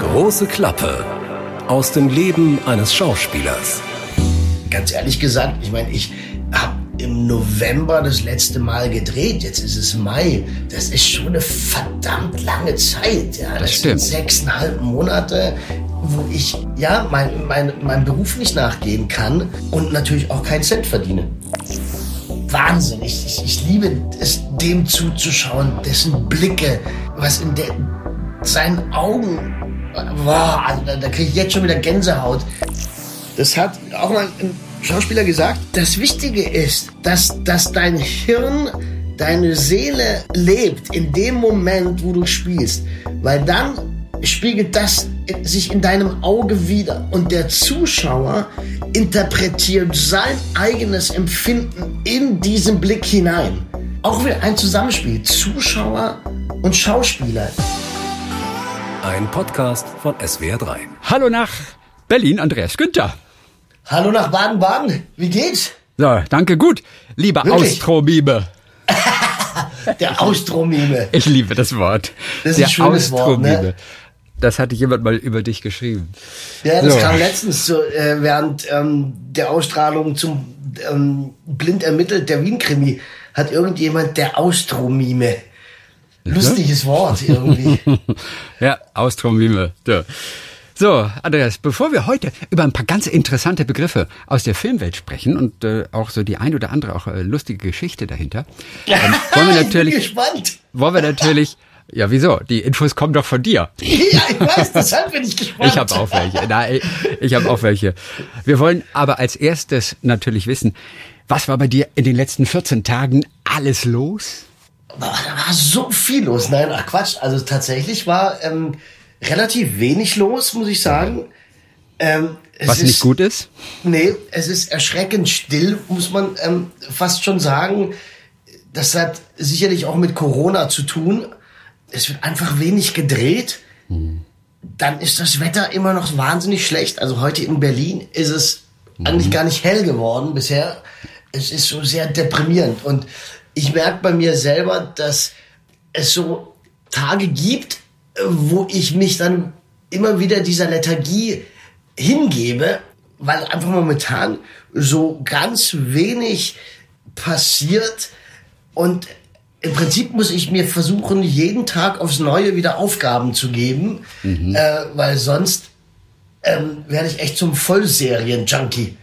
Große Klappe aus dem Leben eines Schauspielers. Ganz ehrlich gesagt, ich meine, ich habe im November das letzte Mal gedreht. Jetzt ist es Mai. Das ist schon eine verdammt lange Zeit. Ja, das, Das stimmt. sind sechseinhalb Monate, wo ich ja mein, mein, meinem Beruf nicht nachgehen kann und natürlich auch keinen Cent verdiene. Wahnsinn. Ich, ich, ich liebe es, dem zuzuschauen, dessen Blicke, was in der, seinen Augen. Boah, also da, da kriege ich jetzt schon wieder Gänsehaut. Das hat auch mal ein Schauspieler gesagt. Das Wichtige ist, dass, dass dein Hirn, deine Seele lebt in dem Moment, wo du spielst. Weil dann spiegelt das sich in deinem Auge wieder. Und der Zuschauer interpretiert sein eigenes Empfinden in diesen Blick hinein. Auch wieder ein Zusammenspiel. Zuschauer und Schauspieler. Ein Podcast von SWR3. Hallo nach Berlin, Andreas Günther. Hallo nach Baden-Baden. Wie geht's? So, danke, gut. Lieber? Austromime. Der Austromime. Ich liebe das Wort. Das ist Der ein schönes Wort, ne? Austromime. Das hatte jemand mal über dich geschrieben. Ja, das So. kam letztens so, äh, während ähm, der Ausstrahlung zum ähm, blind ermittelt der Wien-Krimi hat irgendjemand der Austromime. Lustiges Wort irgendwie. Ja, Austromime. So. So, Andreas, bevor wir heute über ein paar ganz interessante Begriffe aus der Filmwelt sprechen und äh, auch so die ein oder andere auch äh, lustige Geschichte dahinter, ähm, wollen wir ich bin natürlich, gespannt. wollen wir natürlich, ja wieso? Die Infos kommen doch von dir. Ja, ich weiß, deshalb bin ich gespannt. Ich habe auch welche. Nein, ich habe auch welche. Wir wollen aber als erstes natürlich wissen, was war bei dir in den letzten 14 Tagen alles los? Da war so viel los. Nein, ach Quatsch. Also tatsächlich war ähm, relativ wenig los, muss ich sagen. Ähm, Was ist, nicht gut ist? Nee, es ist erschreckend still, muss man ähm, fast schon sagen. Das hat sicherlich auch mit Corona zu tun. Es wird einfach wenig gedreht. Dann ist das Wetter immer noch wahnsinnig schlecht. Also heute in Berlin ist es eigentlich gar nicht hell geworden bisher. Es ist so sehr deprimierend. Und ich merke bei mir selber, dass es so Tage gibt, wo ich mich dann immer wieder dieser Lethargie hingebe, weil einfach momentan so ganz wenig passiert und im Prinzip muss ich mir versuchen, jeden Tag aufs Neue wieder Aufgaben zu geben, äh, weil sonst ähm, werde ich echt zum Vollserien-Junkie.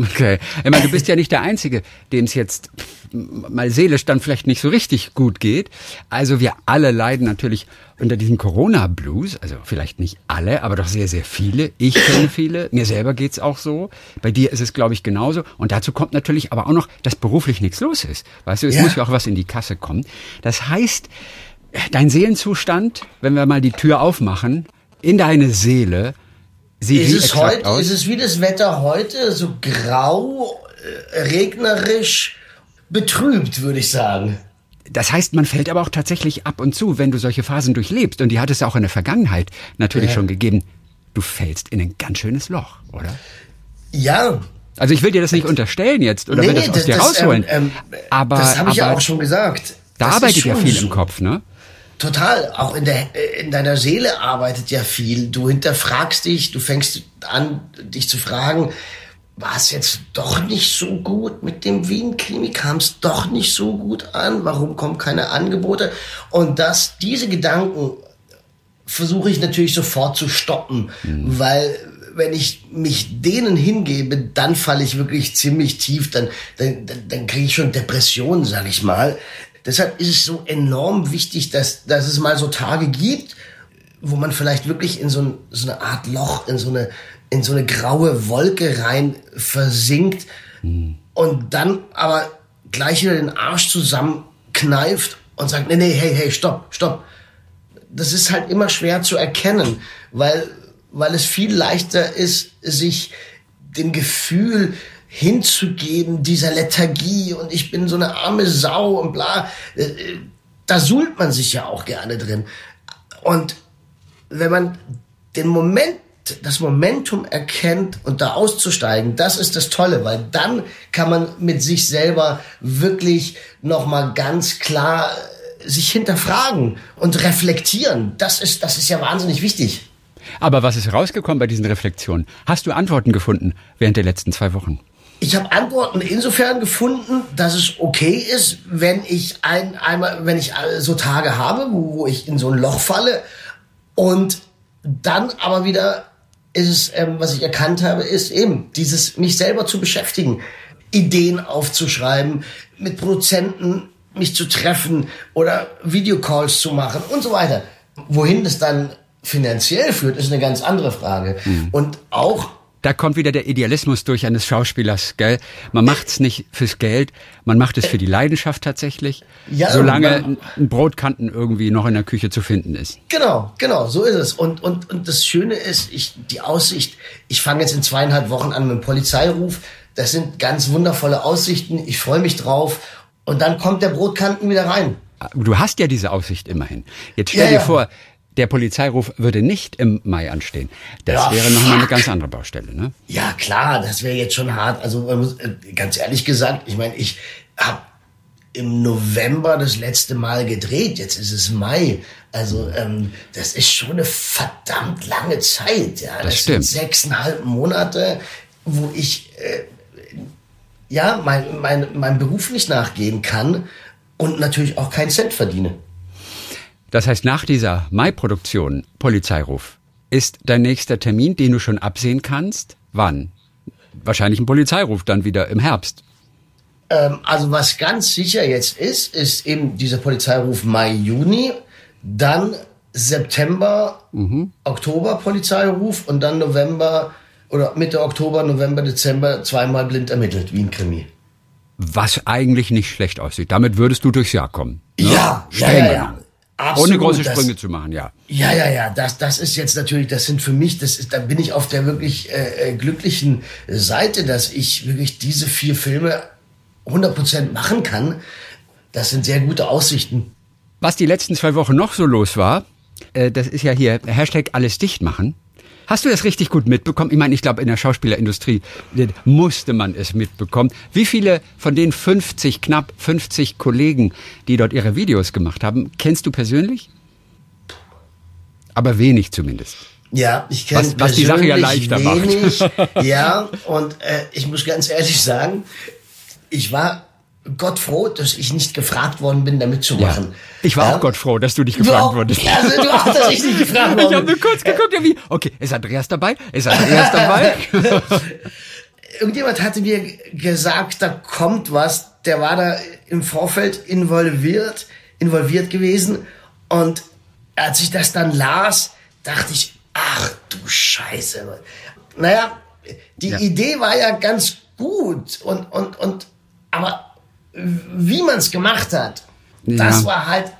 Okay. Ich meine, du bist ja nicht der Einzige, dem es jetzt mal seelisch dann vielleicht nicht so richtig gut geht. Also wir alle leiden natürlich unter diesem Corona-Blues. Also vielleicht nicht alle, aber doch sehr, sehr viele. Ich kenne viele. Mir selber geht's auch so. Bei dir ist es, glaube ich, genauso. Und dazu kommt natürlich aber auch noch, dass beruflich nichts los ist. Weißt du, es Ja. muss ja auch was in die Kasse kommen. Das heißt, dein Seelenzustand, wenn wir mal die Tür aufmachen, in deine Seele, sieht Ist es heute, aus? ist es wie das Wetter heute, so grau, äh, regnerisch, betrübt, würde ich sagen. Das heißt, man fällt aber auch tatsächlich ab und zu, wenn du solche Phasen durchlebst. Und die hat es auch in der Vergangenheit natürlich Ja. schon gegeben. Du fällst in ein ganz schönes Loch, oder? Ja, Also ich will dir das nicht unterstellen jetzt oder will das aus dir rausholen. ähm, ähm, aber das habe ich ja auch schon gesagt. da Das arbeitet ja viel so. im Kopf, ne? Total. Auch in, der, in deiner Seele arbeitet ja viel. Du hinterfragst dich, du fängst an, dich zu fragen, war es jetzt doch nicht so gut mit dem Wien-Krimi? Kam es doch nicht so gut an? Warum kommen keine Angebote? Und dass diese Gedanken versuche ich natürlich sofort zu stoppen, weil wenn ich mich denen hingebe, dann falle ich wirklich ziemlich tief, dann, dann, dann, dann kriege ich schon Depressionen, sage ich mal. Deshalb ist es so enorm wichtig, dass, dass es mal so Tage gibt, wo man vielleicht wirklich in so, ein, so eine Art Loch, in so eine, in so eine graue Wolke rein versinkt und dann aber gleich wieder den Arsch zusammenkneift und sagt, nee, nee, hey, hey, stopp, stopp. Das ist halt immer schwer zu erkennen, weil, weil es viel leichter ist, sich dem Gefühl hinzugeben, dieser Lethargie und ich bin so eine arme Sau und bla. Äh, äh, Da suhlt man sich ja auch gerne drin. Und wenn man den Moment, das Momentum erkennt und da auszusteigen, das ist das Tolle, weil dann kann man mit sich selber wirklich nochmal ganz klar sich hinterfragen und reflektieren. Das ist, das ist ja wahnsinnig wichtig. Aber was ist rausgekommen bei diesen Reflexionen? Hast du Antworten gefunden während der letzten zwei Wochen? Ich habe Antworten insofern gefunden, dass es okay ist, wenn ich ein, einmal, wenn ich so Tage habe, wo, wo ich in so ein Loch falle und dann aber wieder ist es, ähm, was ich erkannt habe, ist eben dieses mich selber zu beschäftigen, Ideen aufzuschreiben, mit Produzenten mich zu treffen oder Videocalls zu machen und so weiter. Wohin das dann finanziell führt, ist eine ganz andere Frage. Mhm. Und auch da kommt wieder der Idealismus durch eines Schauspielers, gell? Man macht's nicht fürs Geld, man macht es für die Leidenschaft tatsächlich, ja, solange ein Brotkanten irgendwie noch in der Küche zu finden ist. Genau, genau, so ist es. Und, und, und das Schöne ist, ich, die Aussicht, ich fange jetzt in zweieinhalb Wochen an mit dem Polizeiruf, das sind ganz wundervolle Aussichten, ich freue mich drauf und dann kommt der Brotkanten wieder rein. Du hast ja diese Aussicht immerhin. Jetzt stell ja, dir ja. vor, der Polizeiruf würde nicht im Mai anstehen. Das ja, wäre nochmal eine ganz andere Baustelle, ne? Ja, klar, das wäre jetzt schon hart. Also muss, äh, ganz ehrlich gesagt, ich meine, ich habe im November das letzte Mal gedreht. Jetzt ist es Mai. Also ähm, das ist schon eine verdammt lange Zeit. Ja, das, das stimmt. sind sechseinhalb Monate, wo ich äh, ja mein, mein, meinem Beruf nicht nachgehen kann und natürlich auch keinen Cent verdiene. Das heißt, nach dieser Mai-Produktion, Polizeiruf, ist dein nächster Termin, den du schon absehen kannst? Wann? Wahrscheinlich ein Polizeiruf dann wieder im Herbst. Ähm, also was ganz sicher jetzt ist, ist eben dieser Polizeiruf Mai, Juni, dann September, mhm. Oktober Polizeiruf und dann November oder Mitte Oktober, November, Dezember zweimal blind ermittelt, wie ein Krimi. Was eigentlich nicht schlecht aussieht. Damit würdest du durchs Jahr kommen. Ne? Ja, ja, ja, ja. Absolut, Ohne große Sprünge das, zu machen, ja. Ja, ja, ja. Das, das ist jetzt natürlich, das sind für mich, das ist, da bin ich auf der wirklich äh, äh glücklichen Seite, dass ich wirklich diese vier Filme 100% machen kann. Das sind sehr gute Aussichten. Was die letzten zwei Wochen noch so los war, äh, das ist ja hier Hashtag alles dicht machen. Hast du das richtig gut mitbekommen? Ich meine, ich glaube, in der Schauspielerindustrie musste man es mitbekommen. Wie viele von den 50, knapp 50 Kollegen, die dort ihre Videos gemacht haben, kennst du persönlich? Aber wenig zumindest. Ja, ich kenne was, was die Sache ja leichter wenig, macht. ja, und äh, ich muss ganz ehrlich sagen, ich war Gott froh, dass ich nicht gefragt worden bin, da mitzumachen. Ja. Ich war ja. auch Gott froh, dass du nicht gefragt du wurdest. Also du auch, dass ich nicht gefragt worden Ich habe nur kurz geguckt, wie, okay, ist Andreas dabei? Ist Andreas dabei? Irgendjemand hatte mir gesagt, da kommt was. Der war da im Vorfeld involviert, involviert gewesen. Und als ich das dann las, dachte ich, ach du Scheiße. Naja, die ja. Idee war ja ganz gut und, und, und, aber wie man es gemacht hat, ja. das war halt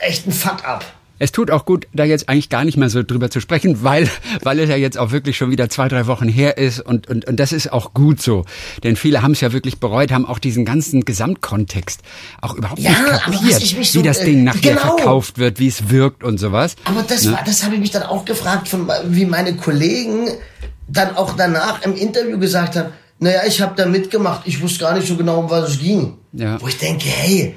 echt ein Fuck-up. Es tut auch gut, da jetzt eigentlich gar nicht mehr so drüber zu sprechen, weil, weil es ja jetzt auch wirklich schon wieder zwei, drei Wochen her ist und, und, und das ist auch gut so. Denn viele haben es ja wirklich bereut, haben auch diesen ganzen Gesamtkontext auch überhaupt ja, nicht kapiert, so, wie das Ding nachher genau. verkauft wird, wie es wirkt und sowas. Aber das ne? war, das habe ich mich dann auch gefragt, von, wie meine Kollegen dann auch danach im Interview gesagt haben, naja, ich habe da mitgemacht, ich wusste gar nicht so genau, um was es ging. Ja. Wo ich denke, hey,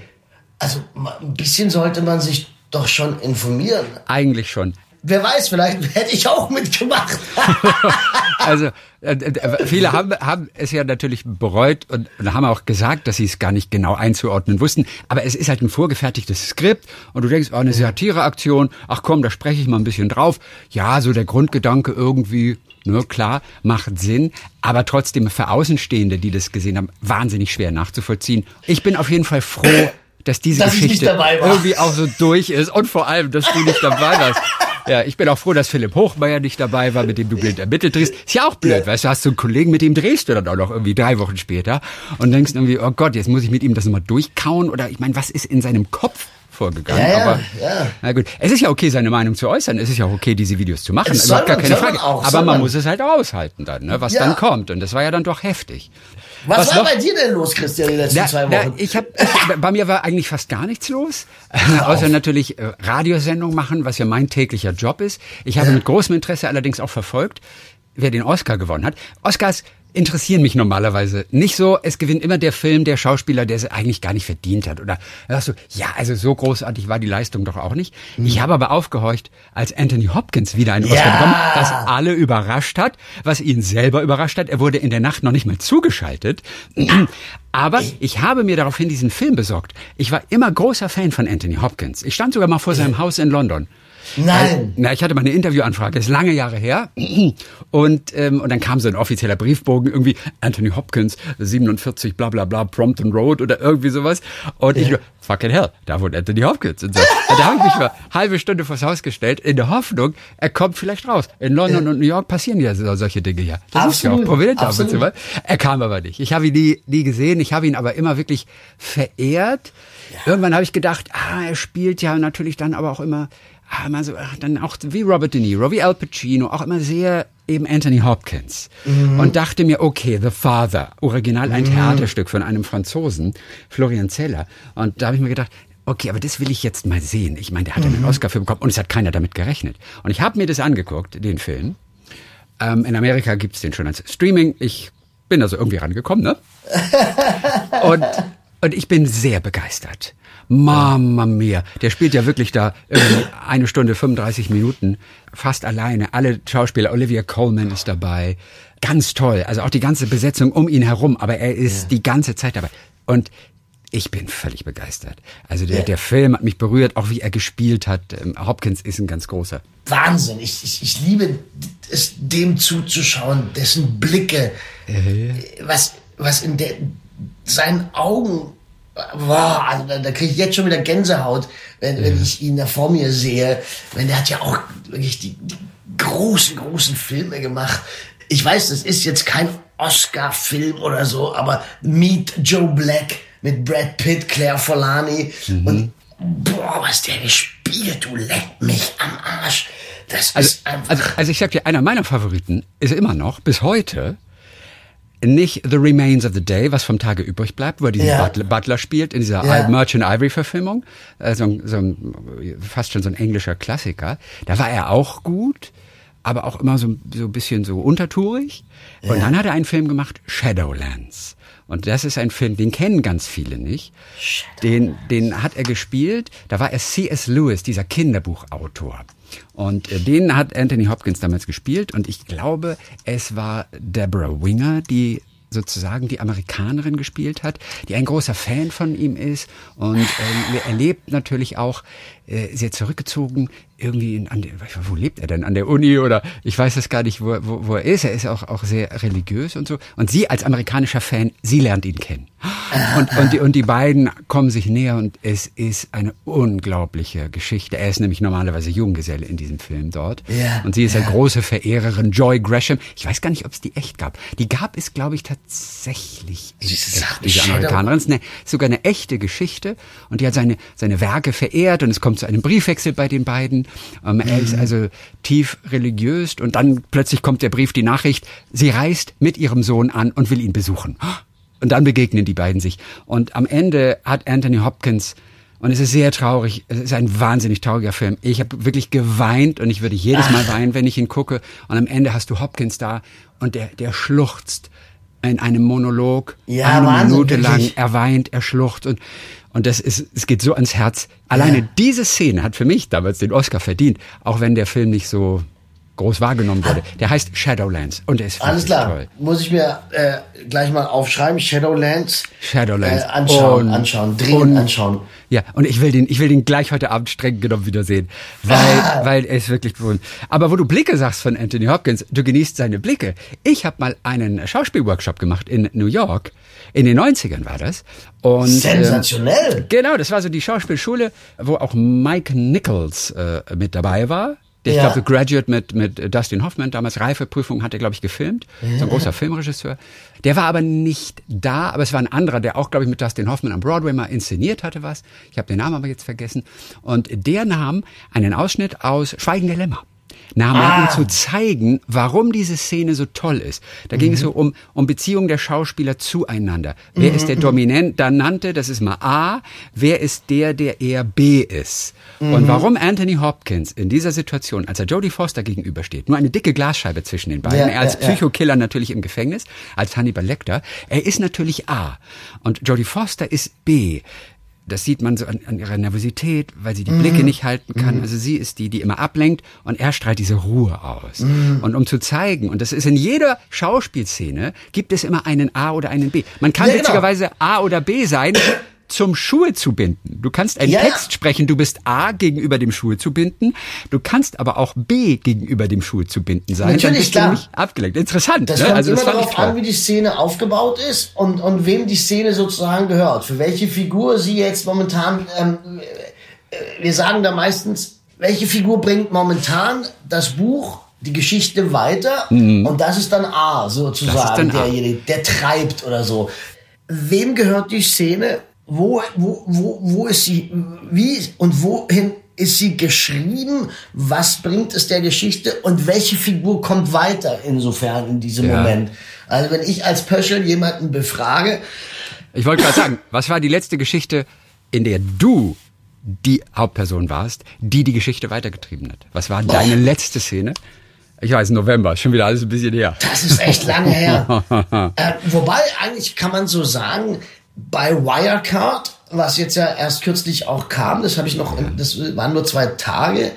also ein bisschen sollte man sich doch schon informieren. Eigentlich schon. Wer weiß, vielleicht hätte ich auch mitgemacht. also äh, viele haben, haben es ja natürlich bereut und, und haben auch gesagt, dass sie es gar nicht genau einzuordnen wussten. Aber es ist halt ein vorgefertigtes Skript und du denkst, oh, eine Satireaktion, ach komm, da spreche ich mal ein bisschen drauf. Ja, so der Grundgedanke irgendwie, ne, klar, macht Sinn, aber trotzdem für Außenstehende, die das gesehen haben, wahnsinnig schwer nachzuvollziehen. Ich bin auf jeden Fall froh, dass diese dass Geschichte irgendwie auch so durch ist und vor allem, dass du nicht dabei warst. Ja, ich bin auch froh, dass Philipp Hochmeier nicht dabei war, mit dem du blind ermittelt drehst. Ist ja auch blöd, weißt du, hast du einen Kollegen, mit dem drehst du dann auch noch irgendwie drei Wochen später und denkst irgendwie, oh Gott, jetzt muss ich mit ihm das nochmal durchkauen oder ich meine, was ist in seinem Kopf vorgegangen. Ja, aber ja. na gut, es ist ja okay, seine Meinung zu äußern. Es ist ja auch okay, diese Videos zu machen. Es Überhaupt gar keine Frage. Auch, aber man muss es halt aushalten dann, ne, was ja. dann kommt. Und das war ja dann doch heftig. Was, was war noch? bei dir denn los, Christian, die letzten na, zwei Wochen? Na, ich hab, bei mir war eigentlich fast gar nichts los, außer natürlich äh, Radiosendung machen, was ja mein täglicher Job ist. Ich habe mit großem Interesse allerdings auch verfolgt, wer den Oscar gewonnen hat. Oscars interessieren mich normalerweise nicht so. Es gewinnt immer der Film, der Schauspieler, der es eigentlich gar nicht verdient hat. Oder sagst du, ja, also so großartig war die Leistung doch auch nicht. Mhm. Ich habe aber aufgehorcht, als Anthony Hopkins wieder einen ja. Oscar bekommen, was alle überrascht hat, was ihn selber überrascht hat. Er wurde in der Nacht noch nicht mal zugeschaltet. Aber ich habe mir daraufhin diesen Film besorgt. Ich war immer großer Fan von Anthony Hopkins. Ich stand sogar mal vor seinem Haus in London. Nein. Na, ich hatte mal eine Interviewanfrage, ist lange Jahre her. Und, ähm, und dann kam so ein offizieller Briefbogen, irgendwie Anthony Hopkins, 47, bla bla bla, Prompton Road oder irgendwie sowas. Und ja. ich nur, fucking hell, da wohnt Anthony Hopkins. Und so. da habe ich mich mal halbe Stunde vors Haus gestellt, in der Hoffnung, er kommt vielleicht raus. In London ja. und New York passieren ja solche Dinge hier. Das Absolut. ist ja auch prominent ab und zu mal. Er kam aber nicht. Ich habe ihn nie, nie gesehen, ich habe ihn aber immer wirklich verehrt. Ja. Irgendwann habe ich gedacht, ah, er spielt ja natürlich dann aber auch immer immer so, ach, dann auch wie Robert De Niro, wie Al Pacino, auch immer sehr eben Anthony Hopkins. Mhm. Und dachte mir, okay, The Father, original ein mhm. Theaterstück von einem Franzosen, Florian Zeller. Und da habe ich mir gedacht, okay, aber das will ich jetzt mal sehen. Ich meine, der hat mhm. einen Oscar für bekommen und es hat keiner damit gerechnet. Und ich habe mir das angeguckt, den Film. Ähm, in Amerika gibt's den schon als Streaming. Ich bin also irgendwie rangekommen, ne? und, und ich bin sehr begeistert. Mama mia, der spielt ja wirklich da eine Stunde 35 Minuten fast alleine. Alle Schauspieler, Olivia Coleman ist dabei. Ganz toll. Also auch die ganze Besetzung um ihn herum, aber er ist ja. die ganze Zeit dabei. Und ich bin völlig begeistert. Also der, ja. der Film hat mich berührt, auch wie er gespielt hat. Ähm, Hopkins ist ein ganz großer. Wahnsinn. Ich, ich, ich liebe es, dem zuzuschauen, dessen Blicke, äh. was, was in der, seinen Augen Wow, also da, da kriege ich jetzt schon wieder Gänsehaut, wenn, ja. wenn ich ihn da vor mir sehe. Wenn der hat ja auch wirklich die, die großen, großen Filme gemacht. Ich weiß, das ist jetzt kein Oscar-Film oder so, aber Meet Joe Black mit Brad Pitt, Claire Forlani mhm. und boah, was der gespielt, du leck mich am Arsch. Das also, ist einfach. Also, also ich sag dir, einer meiner Favoriten ist immer noch bis heute nicht The Remains of the Day, was vom Tage übrig bleibt, wo er diesen ja. Butler, Butler, spielt in dieser ja. Merchant Ivory Verfilmung, äh, so, ein, fast schon so ein englischer Klassiker. Da war er auch gut, aber auch immer so, so ein bisschen so untertourig. Und ja. dann hat er einen Film gemacht, Shadowlands. Und das ist ein Film, den kennen ganz viele nicht. Den, den hat er gespielt. Da war er C.S. Lewis, dieser Kinderbuchautor. Und äh, den hat Anthony Hopkins damals gespielt und ich glaube, es war Deborah Winger, die sozusagen die Amerikanerin gespielt hat, die ein großer Fan von ihm ist. Und ähm, er lebt natürlich auch äh, sehr zurückgezogen irgendwie in, an der, wo lebt er denn? An der Uni oder ich weiß es gar nicht, wo, wo, wo er ist. Er ist auch, auch sehr religiös und so. Und sie als amerikanischer Fan, sie lernt ihn kennen. Und, und, die, und die beiden kommen sich näher und es ist eine unglaubliche Geschichte. Er ist nämlich normalerweise Junggeselle in diesem Film dort. Ja, und sie ist ja. eine große Verehrerin, Joy Gresham. Ich weiß gar nicht, ob es die echt gab. Die gab es, glaube ich, tatsächlich. Echt, diese Amerikanerin. Es ist eine, sogar eine echte Geschichte. Und die hat seine, seine Werke verehrt und es kommt zu einem Briefwechsel bei den beiden. Ähm. Er ist also tief religiös und dann plötzlich kommt der Brief, die Nachricht, sie reist mit ihrem Sohn an und will ihn besuchen. Und dann begegnen die beiden sich. Und am Ende hat Anthony Hopkins und es ist sehr traurig. Es ist ein wahnsinnig trauriger Film. Ich habe wirklich geweint und ich würde jedes Mal weinen, wenn ich ihn gucke. Und am Ende hast du Hopkins da und der, der schluchzt in einem Monolog ja, eine Wahnsinn, Minute lang. Wirklich. Er weint, er schluchzt und und das ist, es geht so ans Herz. Alleine ja. diese Szene hat für mich damals den Oscar verdient, auch wenn der Film nicht so groß wahrgenommen wurde. Der heißt Shadowlands und der ist Alles klar. toll. Muss ich mir äh, gleich mal aufschreiben. Shadowlands. Shadowlands. Äh, anschauen, und, anschauen, dringend anschauen. Ja, und ich will den, ich will den gleich heute Abend streng genommen wiedersehen, weil, ah. weil er ist wirklich berühmt. Aber wo du Blicke sagst von Anthony Hopkins, du genießt seine Blicke. Ich habe mal einen Schauspielworkshop gemacht in New York. In den 90ern war das. Und, Sensationell. Ähm, genau, das war so die Schauspielschule, wo auch Mike Nichols äh, mit dabei war. Der, ja. Ich glaube, Graduate mit, mit Dustin Hoffman, damals Reifeprüfung, hat er, glaube ich, gefilmt. Ja. So ein großer Filmregisseur. Der war aber nicht da, aber es war ein anderer, der auch, glaube ich, mit Dustin Hoffman am Broadway mal inszeniert hatte was. Ich habe den Namen aber jetzt vergessen. Und der nahm einen Ausschnitt aus Schweigen der Lämmer. Er, Ah. um zu zeigen, warum diese Szene so toll ist. Da ging es so um, um Beziehungen der Schauspieler zueinander. Wer ist der Dominante? Das ist mal A. Wer ist der, der eher B ist? Und warum Anthony Hopkins in dieser Situation, als er Jodie Foster gegenübersteht, nur eine dicke Glasscheibe zwischen den beiden, Ja, er als ja, ja. Psychokiller natürlich im Gefängnis, als Hannibal Lecter, er ist natürlich A. Und Jodie Foster ist B. Das sieht man so an, an ihrer Nervosität, weil sie die Blicke nicht halten kann. Also sie ist die, die immer ablenkt und er strahlt diese Ruhe aus. Und um zu zeigen, und das ist in jeder Schauspielszene, gibt es immer einen A oder einen B. Man kann Ja, genau. witzigerweise A oder B sein, zum Schuhe zu binden. Du kannst einen Ja. Text sprechen, du bist A gegenüber dem Schuhe zu binden, du kannst aber auch B gegenüber dem Schuhe zu binden sein. Natürlich, klar. abgelenkt. Interessant. Das ne? kommt also immer das darauf an, wie die Szene aufgebaut ist und, und wem die Szene sozusagen gehört. Für welche Figur sie jetzt momentan, ähm, äh, wir sagen da meistens, welche Figur bringt momentan das Buch, die Geschichte weiter und das ist dann A sozusagen, Mhm. Derjenige, der treibt oder so. Wem gehört die Szene? Wo, wo, wo, wo ist sie? Wie und wohin ist sie geschrieben? Was bringt es der Geschichte? Und welche Figur kommt weiter insofern in diesem Ja. Moment? Also wenn ich als Pöschel jemanden befrage, Ich wollte gerade sagen, was war die letzte Geschichte, in der du die Hauptperson warst, die die Geschichte weitergetrieben hat? Was war deine letzte Szene? Ich weiß, November, schon wieder alles ein bisschen her. das ist echt lange her. äh, wobei eigentlich kann man so sagen, bei Wirecard, was jetzt ja erst kürzlich auch kam, das habe ich noch, das waren nur zwei Tage.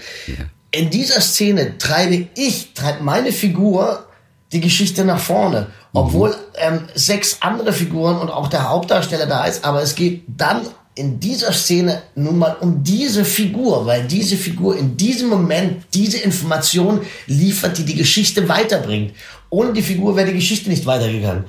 In dieser Szene treibe ich, treibt meine Figur die Geschichte nach vorne. Obwohl ähm, sechs andere Figuren und auch der Hauptdarsteller da ist, aber es geht dann in dieser Szene nun mal um diese Figur, weil diese Figur in diesem Moment diese Information liefert, die die Geschichte weiterbringt. Ohne die Figur wäre die Geschichte nicht weitergegangen.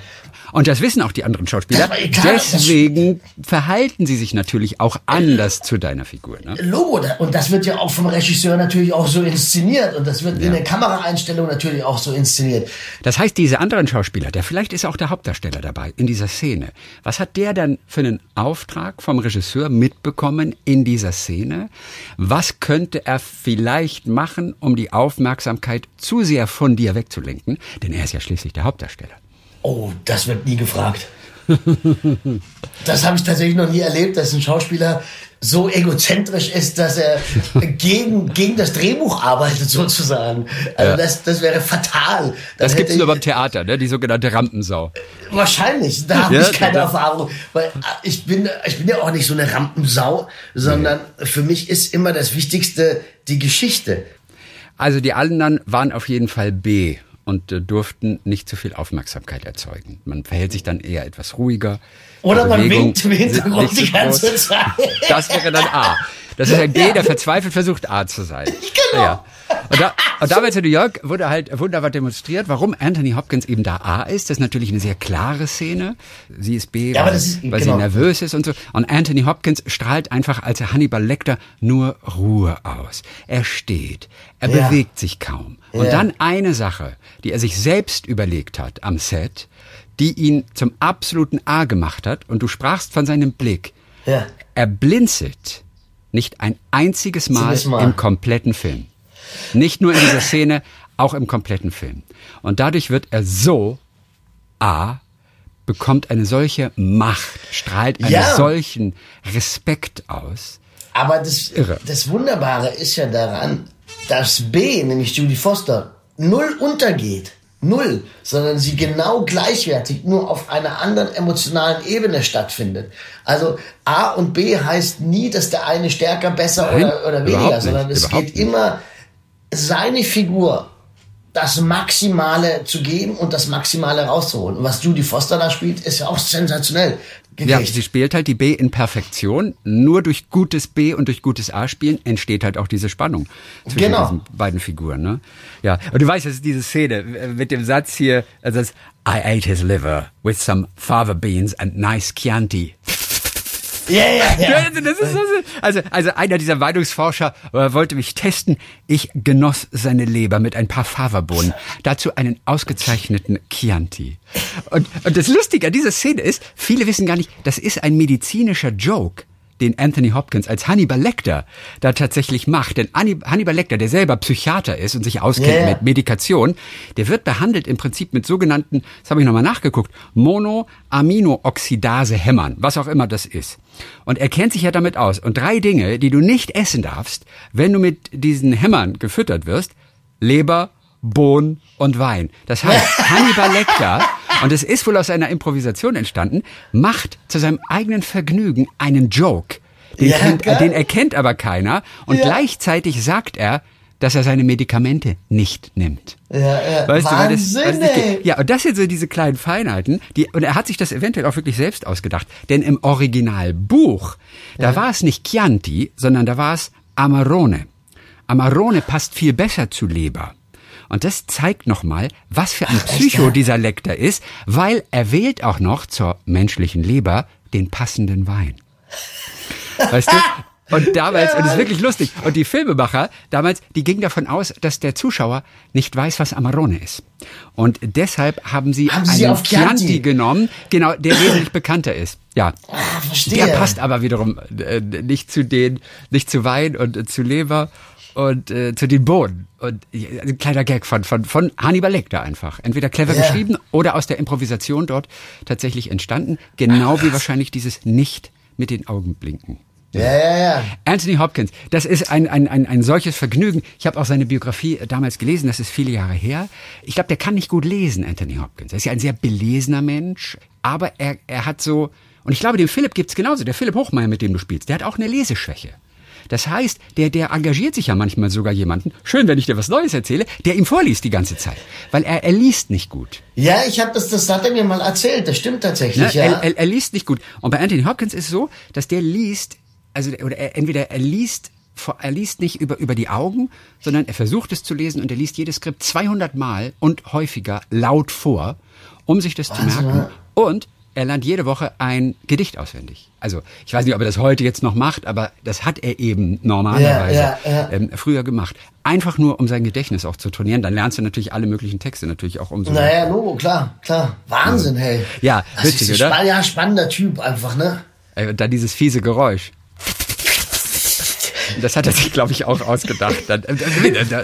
Und das wissen auch die anderen Schauspieler. Deswegen verhalten sie sich natürlich auch anders zu deiner Figur. Ne? Logo, und das wird ja auch vom Regisseur natürlich auch so inszeniert und das wird in der Kameraeinstellung natürlich auch so inszeniert. Das heißt, diese anderen Schauspieler, der vielleicht ist auch der Hauptdarsteller dabei in dieser Szene. Was hat der dann für einen Auftrag vom Regisseur mitbekommen in dieser Szene? Was könnte er vielleicht machen, um die Aufmerksamkeit zu sehr von dir wegzulenken? Denn er ist ja schließlich der Hauptdarsteller. Oh, das wird nie gefragt. das habe ich tatsächlich noch nie erlebt, dass ein Schauspieler so egozentrisch ist, dass er gegen, gegen das Drehbuch arbeitet sozusagen. Also Ja. das, das wäre fatal. Dann Das gibt's nur beim Theater, ne? die sogenannte Rampensau. Wahrscheinlich, da habe Ja, ich keine da- Erfahrung. Weil äh, ich bin, ich bin ja auch nicht so eine Rampensau, sondern für mich ist immer das Wichtigste die Geschichte. Also die anderen waren auf jeden Fall B und äh, durften nicht zu viel Aufmerksamkeit erzeugen. Man verhält sich dann eher etwas ruhiger. Oder man winkt im Hintergrund die ganze groß. Zeit. Das wäre dann A. Das ist ein B, der verzweifelt versucht, A zu sein. Genau. Ja. Und, da, und damals in New York wurde halt wunderbar demonstriert, warum Anthony Hopkins eben da A ist. Das ist natürlich eine sehr klare Szene. Sie ist B, Ja, weil, ist- weil genau. sie nervös ist und so. Und Anthony Hopkins strahlt einfach als Hannibal Lecter nur Ruhe aus. Er steht, er Ja. bewegt sich kaum. Und Ja. dann eine Sache, die er sich selbst überlegt hat am Set, die ihn zum absoluten A gemacht hat. Und du sprachst von seinem Blick. Ja. Er blinzelt nicht ein einziges Mal, Einziges Mal. im kompletten Film. Nicht nur in dieser Szene, auch im kompletten Film. Und dadurch wird er so A, bekommt eine solche Macht, strahlt einen Ja. solchen Respekt aus. Aber das, Irre. das Wunderbare ist ja daran, dass B, nämlich Judy Foster, null untergeht. Null. Sondern sie genau gleichwertig nur auf einer anderen emotionalen Ebene stattfindet. Also A und B heißt nie, dass der eine stärker, besser Nein, oder, oder weniger, sondern es überhaupt geht nicht. immer seine Figur das Maximale zu geben und das Maximale rauszuholen. Und was Judy Foster da spielt, ist ja auch sensationell. Ja, sie spielt halt die B in Perfektion. Nur durch gutes B und durch gutes A spielen entsteht halt auch diese Spannung zwischen Genau. diesen beiden Figuren. Ne? Ja, und du weißt, das ist diese Szene mit dem Satz hier, also das I ate his liver with some fava beans and nice Chianti. Ja, ja, ja. Also, also, also einer dieser Meinungsforscher äh, wollte mich testen. Ich genoss seine Leber mit ein paar Fava-Bohnen. Dazu einen ausgezeichneten Chianti. Und, und das Lustige an dieser Szene ist, viele wissen gar nicht, das ist ein medizinischer Joke. Den Anthony Hopkins als Hannibal Lecter da tatsächlich macht. Denn Hannibal Lecter, der selber Psychiater ist und sich auskennt yeah. mit Medikation, der wird behandelt im Prinzip mit sogenannten, das habe ich nochmal nachgeguckt, Monoaminooxidase-Hämmern, was auch immer das ist. Und er kennt sich ja damit aus. Und drei Dinge, die du nicht essen darfst, wenn du mit diesen Hämmern gefüttert wirst, Leber, Bohnen und Wein. Das heißt, Hannibal Lecter, und es ist wohl aus einer Improvisation entstanden, macht zu seinem eigenen Vergnügen einen Joke. Den, ja, kennt, den erkennt aber keiner. Und ja. gleichzeitig sagt er, dass er seine Medikamente nicht nimmt. Ja, ja. Weißt Wahnsinn, du, das, das ja, und das sind so diese kleinen Feinheiten, die, und er hat sich das eventuell auch wirklich selbst ausgedacht. Denn im Originalbuch, ja. da war es nicht Chianti, sondern da war es Amarone. Amarone passt viel besser zu Leber. Und das zeigt nochmal, was für ein Ach, Psycho dieser Lektor ist, weil er wählt auch noch zur menschlichen Leber den passenden Wein. Weißt du? Und damals, ja. und es ist wirklich lustig, und die Filmemacher damals, die gingen davon aus, dass der Zuschauer nicht weiß, was Amarone ist. Und deshalb haben sie haben sie einen Chianti genommen, genau, der wesentlich bekannter ist. Ja. Ah, verstehe. Der passt aber wiederum äh, nicht zu den, nicht zu Wein und äh, zu Leber und äh, zu den Bohnen. Und äh, ein kleiner Gag von, von, von Hannibal Lecter einfach. Entweder clever yeah. geschrieben oder aus der Improvisation dort tatsächlich entstanden. Genau wie wahrscheinlich dieses nicht mit den Augen blinken. Ja, ja, ja. Anthony Hopkins, das ist ein, ein, ein, ein solches Vergnügen. Ich habe auch seine Biografie äh, damals gelesen, das ist viele Jahre her. Ich glaube, der kann nicht gut lesen, Anthony Hopkins. Er ist ja ein sehr belesener Mensch, aber er, er hat so, und ich glaube, dem Philipp gibt's genauso, der Philipp Hochmeier, mit dem du spielst, der hat auch eine Leseschwäche. Das heißt, der, der engagiert sich ja manchmal sogar jemanden, schön, wenn ich dir was Neues erzähle, der ihm vorliest die ganze Zeit. Weil er, er liest nicht gut. Ja, ich habe das, das hat er mir mal erzählt, das stimmt tatsächlich. Ne? Ja. Er, er, er liest nicht gut. Und bei Anthony Hopkins ist es so, dass der liest, also oder er, entweder er liest er liest nicht über, über die Augen, sondern er versucht es zu lesen und er liest jedes Skript 200 Mal und häufiger laut vor, um sich das Wahnsinn. zu merken. Und er lernt jede Woche ein Gedicht auswendig. Also ich weiß nicht, ob er das heute jetzt noch macht, aber das hat er eben normalerweise ja, ja, ja. Ähm, früher gemacht. Einfach nur, um sein Gedächtnis auch zu trainieren. Dann lernst du natürlich alle möglichen Texte natürlich auch umso. Naja, Logo, klar, klar. Wahnsinn, hey. Ja, das witzig, ist oder? Ja, spannender Typ einfach, ne? Und dann dieses fiese Geräusch. Das hat er sich, glaube ich, auch ausgedacht. Da, da, da,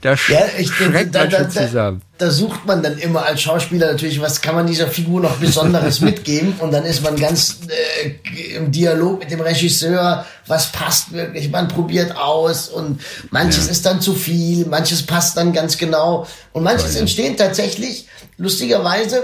da ja, ich, schreckt da, man schon zusammen. Da, sucht man dann immer als Schauspieler natürlich, was kann man dieser Figur noch Besonderes mitgeben? Und dann ist man ganz äh, im Dialog mit dem Regisseur, was passt wirklich. Man probiert aus und manches ja. ist dann zu viel, manches passt dann ganz genau. Und manches Toll, entsteht tatsächlich, lustigerweise,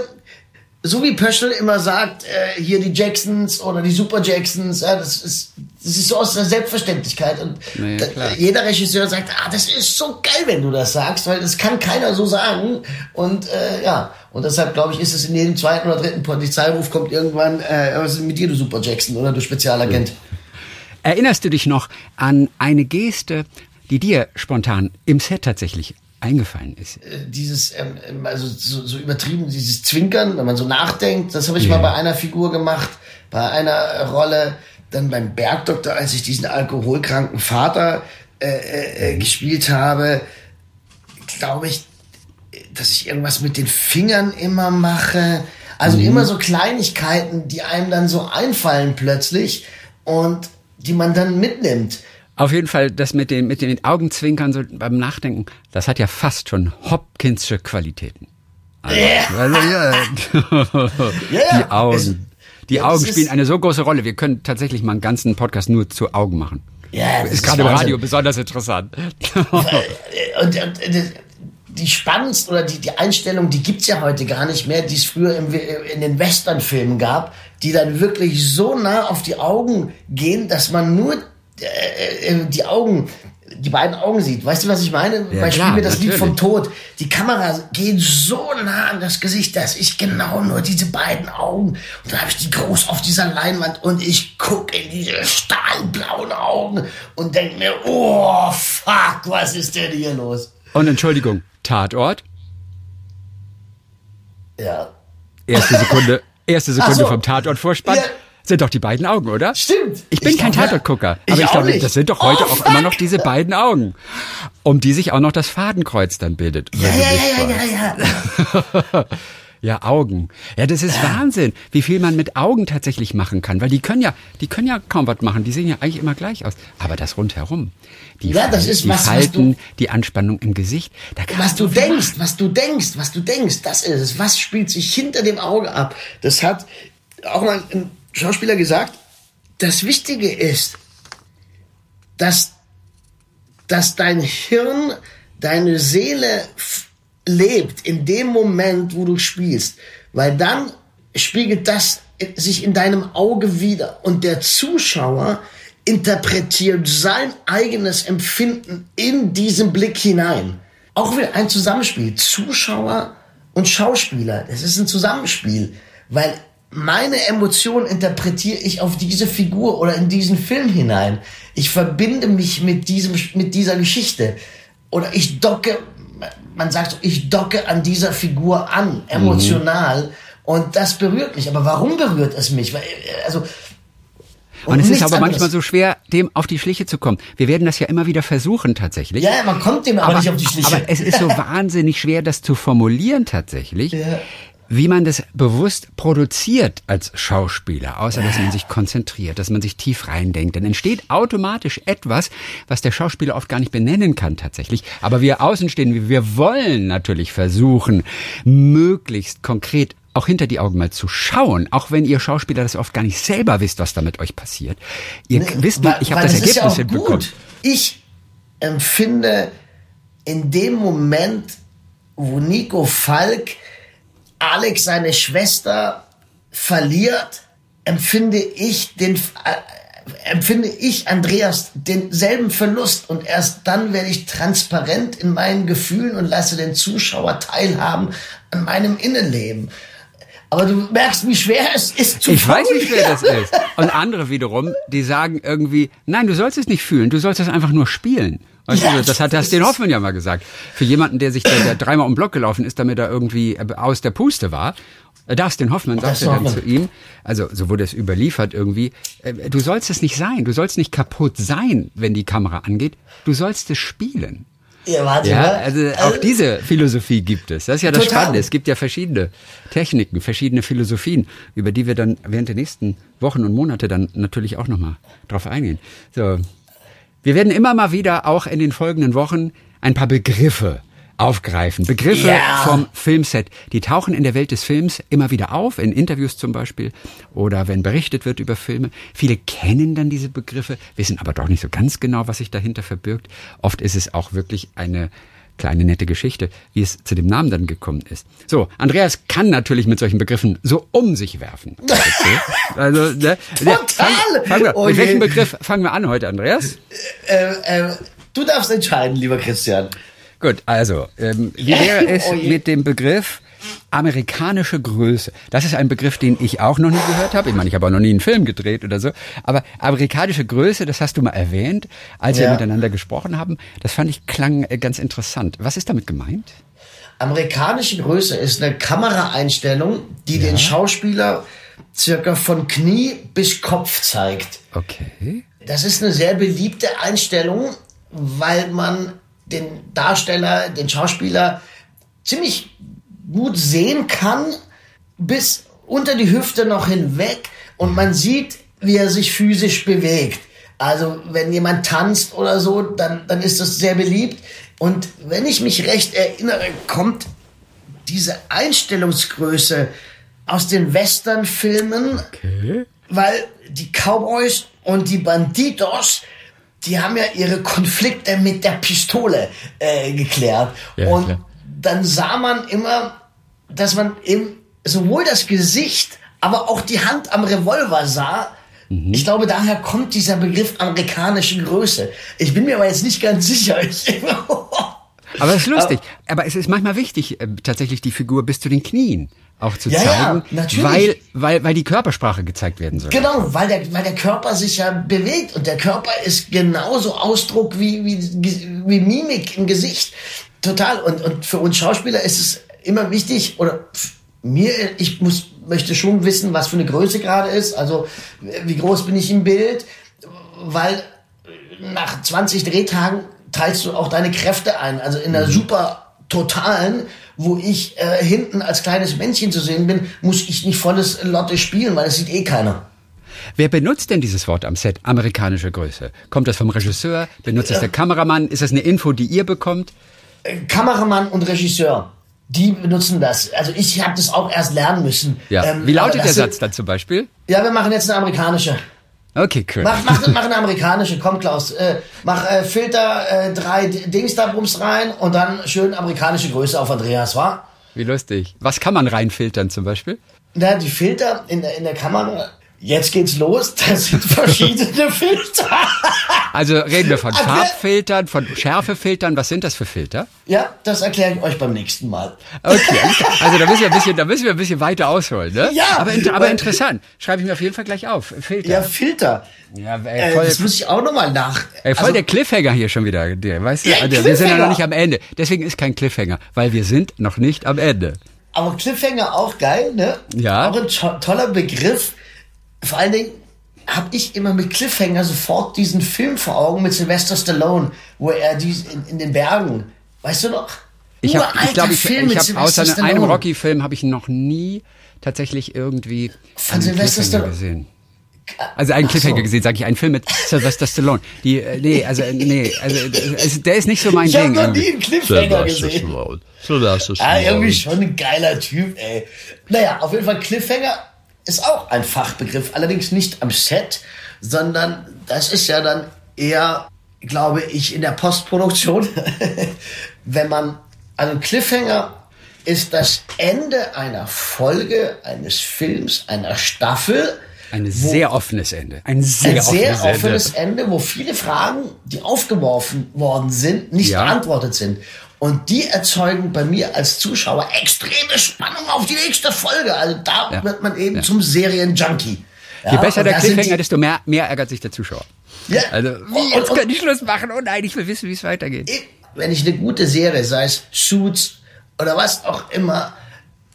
so wie Pöschel immer sagt, äh, hier die Jacksons oder die Super Jacksons, ja, das ist, das ist so aus der Selbstverständlichkeit. Und naja, da, jeder Regisseur sagt, ah, das ist so geil, wenn du das sagst, weil das kann keiner so sagen. Und äh, ja, und deshalb glaube ich, ist es in jedem zweiten oder dritten Polizeiruf kommt irgendwann, äh, was ist mit dir, du Super Jackson oder du Spezialagent. Erinnerst du dich noch an eine Geste, die dir spontan im Set tatsächlich eingefallen ist? Äh, dieses, ähm, ähm, also so, so übertrieben, dieses Zwinkern, wenn man so nachdenkt, das habe ich yeah. mal bei einer Figur gemacht, bei einer Rolle, dann beim Bergdoktor, als ich diesen alkoholkranken Vater äh, äh, äh gespielt habe, glaube ich, dass ich irgendwas mit den Fingern immer mache. Also mhm. immer so Kleinigkeiten, die einem dann so einfallen plötzlich und die man dann mitnimmt. Auf jeden Fall, das mit den, mit den Augenzwinkern so beim Nachdenken, das hat ja fast schon Hopkinsche Qualitäten. Also, also ja. yeah. Die Augen. Es, die ja, Augen spielen eine so große Rolle. Wir können tatsächlich mal einen ganzen Podcast nur zu Augen machen. Ja, das ist, ist gerade im Radio besonders interessant. und, und, die spannendste oder die, die Einstellung, die gibt's ja heute gar nicht mehr, die es früher im, in den Westernfilmen gab, die dann wirklich so nah auf die Augen gehen, dass man nur äh, äh, die Augen, die beiden Augen sieht. Weißt du, was ich meine? Ja, Bei Spiel mir das natürlich. Lied vom Tod. Die Kamera geht so nah an das Gesicht, dass ich genau nur diese beiden Augen und dann habe ich die groß auf dieser Leinwand und ich gucke in diese stahlblauen Augen und denke mir, oh fuck, was ist denn hier los? Und Entschuldigung, Tatort? Ja. Erste Sekunde, erste Sekunde so. vom Tatort Vorspann. Ja sind doch die beiden Augen, oder? Stimmt. Ich bin ich kein Tatortgucker, aber ich glaube, das sind doch heute oh, auch immer noch diese beiden Augen, um die sich auch noch das Fadenkreuz dann bildet. Ja, ja, ja, ja, ja, ja. Ja, Augen. Ja, das ist Wahnsinn, wie viel man mit Augen tatsächlich machen kann, weil die können ja, die können ja kaum was machen. Die sehen ja eigentlich immer gleich aus. Aber das rundherum, die, Ja, das Fal- ist die was, was Falten, du- die Anspannung im Gesicht, da kann was du denkst, was du denkst, was du denkst, das ist es. Was spielt sich hinter dem Auge ab? Das hat auch mal ein Schauspieler gesagt. Das Wichtige ist, dass, dass dein Hirn, deine Seele lebt in dem Moment, wo du spielst. Weil dann spiegelt das sich in deinem Auge wieder. Und der Zuschauer interpretiert sein eigenes Empfinden in diesen Blick hinein. Auch wieder ein Zusammenspiel. Zuschauer und Schauspieler. Es ist ein Zusammenspiel. Weil meine Emotionen interpretiere ich auf diese Figur oder in diesen Film hinein. Ich verbinde mich mit diesem, mit dieser Geschichte. Oder ich docke, man sagt so, ich docke an dieser Figur an, emotional. Und das berührt mich. Aber warum berührt es mich? Weil, äh, also, Und es ist aber manchmal anderes. so schwer, dem auf die Schliche zu kommen. Wir werden das ja immer wieder versuchen tatsächlich. Ja, man kommt dem aber, nicht auf die Schliche. aber es ist so wahnsinnig schwer, das zu formulieren tatsächlich. Ja. Wie man das bewusst produziert als Schauspieler, außer dass man sich konzentriert, dass man sich tief reindenkt, dann entsteht automatisch etwas, was der Schauspieler oft gar nicht benennen kann tatsächlich. Aber wir Außenstehenden, wir wollen natürlich versuchen, möglichst konkret auch hinter die Augen mal zu schauen, auch wenn ihr Schauspieler das oft gar nicht selber wisst, was damit euch passiert. Ihr Nee, wisst weil- ich habe das ist Ergebnis ja hinbekommen. Ich empfinde in dem Moment, wo Nico Falk Alex seine Schwester verliert, empfinde ich den äh, empfinde ich Andreas denselben Verlust und erst dann werde ich transparent in meinen Gefühlen und lasse den Zuschauer teilhaben an meinem Innenleben. Aber du merkst, wie schwer es ist zu Ich weiß, wie schwer das ist. Und andere wiederum, die sagen irgendwie, nein, du sollst es nicht fühlen, du sollst es einfach nur spielen. Weißt Ja, du, das hat das Dustin ist- Hoffmann ja mal gesagt. Für jemanden, der sich der, der dreimal um den Block gelaufen ist, damit er irgendwie äh, aus der Puste war. äh, Dustin Hoffmann sagte dann zu ihm, also so wurde es überliefert irgendwie, äh, du sollst es nicht sein, du sollst nicht kaputt sein, wenn die Kamera angeht, du sollst es spielen. Ja, warte Ja, mal. also auch diese Philosophie gibt es. Das ist ja das Total. Spannende. Es gibt ja verschiedene Techniken, verschiedene Philosophien, über die wir dann während der nächsten Wochen und Monate dann natürlich auch nochmal drauf eingehen. So. Wir werden immer mal wieder auch in den folgenden Wochen ein paar Begriffe aufgreifen. Begriffe Ja. vom Filmset. Die tauchen in der Welt des Films immer wieder auf, in Interviews zum Beispiel oder wenn berichtet wird über Filme. Viele kennen dann diese Begriffe, wissen aber doch nicht so ganz genau, was sich dahinter verbirgt. Oft ist es auch wirklich eine kleine nette Geschichte, wie es zu dem Namen dann gekommen ist. So, Andreas kann natürlich mit solchen Begriffen so um sich werfen. Also, ne, Total! Fang, wir, Oh mit welchem Begriff fangen wir an heute, Andreas? Äh, äh, du darfst entscheiden, lieber Christian. Gut, also, ähm, wie wäre es Oh mit dem Begriff amerikanische Größe? Das ist ein Begriff, den ich auch noch nie gehört habe. Ich meine, ich habe auch noch nie einen Film gedreht oder so. Aber amerikanische Größe, das hast du mal erwähnt, als wir Ja. miteinander gesprochen haben. Das fand ich klang äh, ganz interessant. Was ist damit gemeint? Amerikanische Größe ist eine Kameraeinstellung, die den Schauspieler circa von Knie bis Kopf zeigt. Okay. Das ist eine sehr beliebte Einstellung, weil man den Darsteller, den Schauspieler ziemlich gut sehen kann, bis unter die Hüfte noch hinweg und man sieht, wie er sich physisch bewegt. Also wenn jemand tanzt oder so, dann, dann ist das sehr beliebt. Und wenn ich mich recht erinnere, kommt diese Einstellungsgröße aus den Westernfilmen, Okay. Weil die Cowboys und die Banditos, die haben ja ihre Konflikte mit der Pistole äh, geklärt. Ja, und klar. dann sah man immer, dass man eben sowohl das Gesicht, aber auch die Hand am Revolver sah. Mhm. Ich glaube, daher kommt dieser Begriff amerikanische Größe. Ich bin mir aber jetzt nicht ganz sicher. Ich, Aber es ist lustig. Aber es ist manchmal wichtig, äh, tatsächlich die Figur bis zu den Knien auch zu Ja, ja, zeigen, natürlich. weil, weil, weil die Körpersprache gezeigt werden soll. Genau, weil der, weil der Körper sich ja bewegt und der Körper ist genauso Ausdruck wie, wie, wie Mimik im Gesicht. Total. Und, und für uns Schauspieler ist es immer wichtig, oder mir, ich muss, möchte schon wissen, was für eine Größe gerade ist. Also, wie groß bin ich im Bild? Weil nach 20 Drehtagen teilst du auch deine Kräfte ein. Also in einer super Totalen, wo ich äh, hinten als kleines Männchen zu sehen bin, muss ich nicht volles Lotte spielen, weil das sieht eh keiner. Wer benutzt denn dieses Wort am Set? Amerikanische Größe. Kommt das vom Regisseur? Benutzt es der Kameramann? Ist das eine Info, die ihr bekommt? Äh, Kameramann und Regisseur, die benutzen das. Also ich habe das auch erst lernen müssen. Ja. Ähm, Wie lautet der Satz dann zum Beispiel? Ja, wir machen jetzt eine amerikanische. Okay, cool. Mach, mach, mach eine amerikanische, komm Klaus. Äh, mach äh, Filter, äh, drei Dings da Bums rein und dann schön amerikanische Größe auf Andreas, wa? Wie lustig. Was kann man reinfiltern zum Beispiel? Na, die Filter in der, in der Kamera. Jetzt geht's los. Das sind verschiedene Filter. Also reden wir von Okay. Farbfiltern, von Schärfefiltern. Was sind das für Filter? ja, das erkläre ich euch beim nächsten Mal. Okay, also da müssen wir ein bisschen, da müssen wir ein bisschen weiter ausholen, ne? Ja, aber, aber interessant. Schreibe ich mir auf jeden Fall gleich auf. Filter. Ja, Filter. Ja, ey, Äh, voll, das muss ich auch nochmal nach. ey, voll also, der Cliffhanger hier schon wieder. Der, weißt du, Ja, also, wir sind ja noch nicht am Ende. Deswegen ist kein Cliffhanger, weil wir sind noch nicht am Ende. aber Cliffhanger auch geil, ne? Ja. Auch ein to toller Begriff. Vor allen Dingen habe ich immer mit Cliffhanger sofort diesen Film vor Augen mit Sylvester Stallone, wo er dies in, in den Bergen, weißt du noch? Ich habe, ich glaube, ich, ich habe außer Sylvester einem Stallone. Rocky-Film habe ich noch nie tatsächlich irgendwie Von einen Sylvester Cliffhanger Stallone. gesehen. Also einen Ach Cliffhanger so. gesehen, sage ich, einen Film mit Sylvester Stallone. Die, äh, nee, also, nee, also, äh, es, der ist nicht so mein Ich habe Ding. noch nie irgendwie. einen Cliffhanger Sylvester gesehen. Stallone. Sylvester Ah, Stallone. irgendwie schon ein geiler Typ, ey. Naja, auf jeden Fall Cliffhanger ist auch ein Fachbegriff, allerdings nicht am Set, sondern das ist ja dann eher, glaube ich, in der Postproduktion, wenn man, also Cliffhanger ist das Ende einer Folge, eines Films, einer Staffel, Ein sehr offenes Ende. Ein sehr, ein sehr offenes, offenes Ende. Ende, wo viele Fragen, die aufgeworfen worden sind, nicht Ja. beantwortet sind. Und die erzeugen bei mir als Zuschauer extreme Spannung auf die nächste Folge. Also da Ja. wird man eben Ja. zum Serienjunkie. Je Ja, besser und der Cliffhanger, desto mehr, mehr ärgert sich der Zuschauer. Ja. Also, wie, jetzt und- können die Schluss machen. Oh nein, ich will wissen, wie es weitergeht. wenn ich eine gute Serie, sei es Suits oder was auch immer,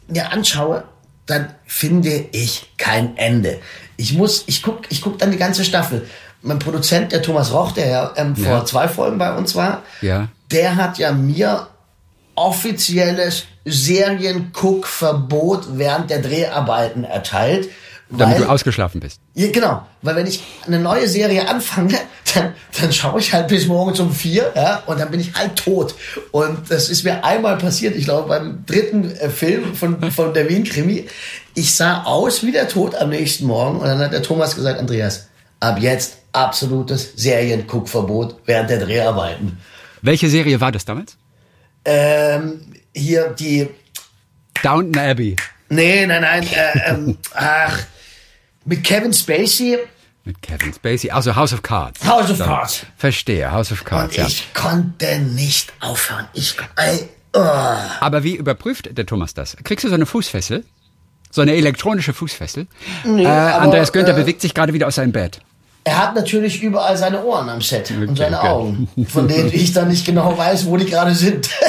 mir anschaue, dann finde ich kein Ende. Ich muss, ich guck, ich guck dann die ganze Staffel. Mein Produzent, der Thomas Roch, der ja ähm, vor Ja. zwei Folgen bei uns war, Ja. Der hat ja mir offizielles Serienguckverbot während der Dreharbeiten erteilt. Damit weil- du ausgeschlafen bist. ja, genau, weil wenn ich eine neue Serie anfange, dann, dann schaue ich halt bis morgens um vier, ja, und dann bin ich halt tot. Und das ist mir einmal passiert, ich glaube beim dritten äh, Film von, von der Wien-Krimi. Ich sah aus wie der Tod am nächsten Morgen und dann hat der Thomas gesagt, Andreas, ab jetzt absolutes Serienguckverbot während der Dreharbeiten. Welche Serie war das damals? Ähm, hier die, Downton Abbey. nee, nein, nein, äh, ähm, ach, mit Kevin Spacey, Mit Kevin Spacey. Also House of Cards. House of So. Cards. Verstehe, House of Cards, Und ja. ich konnte nicht aufhören. Ich, ey, oh. Aber wie überprüft der Thomas das? Kriegst du so eine Fußfessel? So eine elektronische Fußfessel? Nee, äh, aber, Andreas Günther äh, bewegt sich gerade wieder aus seinem Bett. Er hat natürlich überall seine Ohren am Set und seine okay. Augen, von denen ich dann nicht genau weiß, wo die gerade sind.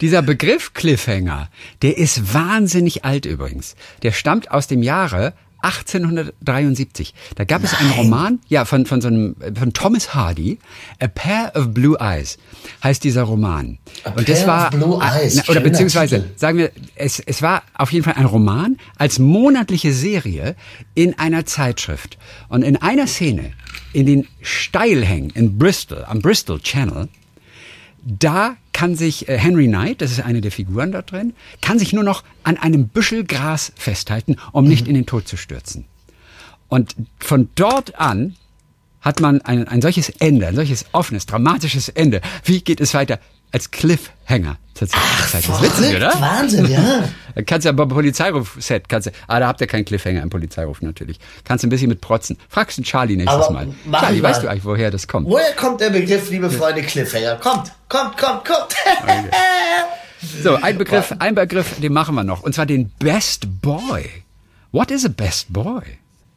Dieser Begriff Cliffhanger, der ist wahnsinnig alt übrigens. Der stammt aus dem Jahre 1873. Da gab es einen Roman, ja, von, von so einem, von Thomas Hardy, A Pair of Blue Eyes heißt dieser Roman. A Und das Pair war, of Blue Eyes, na, oder beziehungsweise, sagen wir, es, es war auf jeden Fall ein Roman als monatliche Serie in einer Zeitschrift. Und in einer Szene, in den Steilhängen in Bristol, am Bristol Channel, da kann sich äh, Henry Knight, das ist eine der Figuren dort drin, kann sich nur noch an einem Büschel Gras festhalten, um Mhm. nicht in den Tod zu stürzen. Und von dort an hat man ein, ein solches Ende, ein solches offenes, dramatisches Ende. Wie geht es weiter? Als Cliffhanger tatsächlich. das ist witzig, oder? Wahnsinn, ja. Kannst du ja beim Polizeiruf-Set, kannst du, ah, da habt ihr keinen Cliffhanger im Polizeiruf natürlich. Kannst du ein bisschen mit protzen. Fragst du Charlie nächstes Aber Mal. Charlie, mal. weißt du eigentlich, woher das kommt? Woher kommt der Begriff, liebe Freunde, Cliffhanger? Kommt, kommt, kommt, kommt. So, ein Begriff, ein Begriff, den machen wir noch. Und zwar den Best Boy. What is a Best Boy?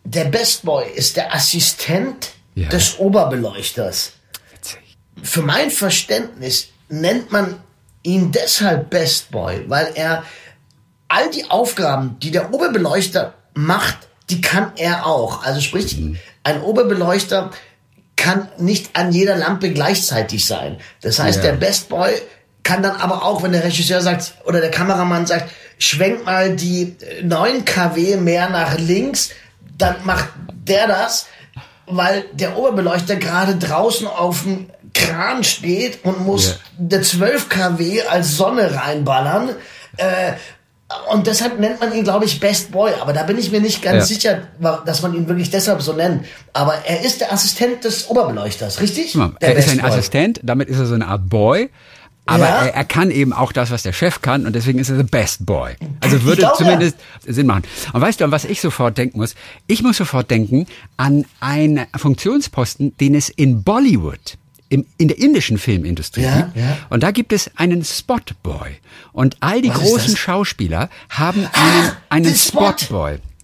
Der Best Boy ist der Assistent Ja. des Oberbeleuchters. Witzig. Für mein Verständnis nennt man ihn deshalb Best Boy, weil er all die Aufgaben, die der Oberbeleuchter macht, die kann er auch. Also sprich, ein Oberbeleuchter kann nicht an jeder Lampe gleichzeitig sein. Das heißt, Ja. der Best Boy kann dann aber auch, wenn der Regisseur sagt oder der Kameramann sagt, schwenk mal die 9 kW mehr nach links, dann macht der das, weil der Oberbeleuchter gerade draußen auf dem Kran steht und muss Ja. der 12 kW als Sonne reinballern. Äh, und deshalb nennt man ihn, glaube ich, Best Boy. Aber da bin ich mir nicht ganz Ja. sicher, dass man ihn wirklich deshalb so nennt. Aber er ist der Assistent des Oberbeleuchters, richtig? Der er ist Best ein Boy. Assistent, damit ist er so eine Art Boy. Aber Ja. er, er kann eben auch das, was der Chef kann, und deswegen ist er the best boy. Also würde glaube, zumindest Sinn machen. Und weißt du, an was ich sofort denken muss? Ich muss sofort denken an einen Funktionsposten, den es in Bollywood, im, in der indischen Filmindustrie Ja, gibt. ja. Und da gibt es einen Spotboy. Und all die Was großen? Schauspieler haben einen, einen den Spot.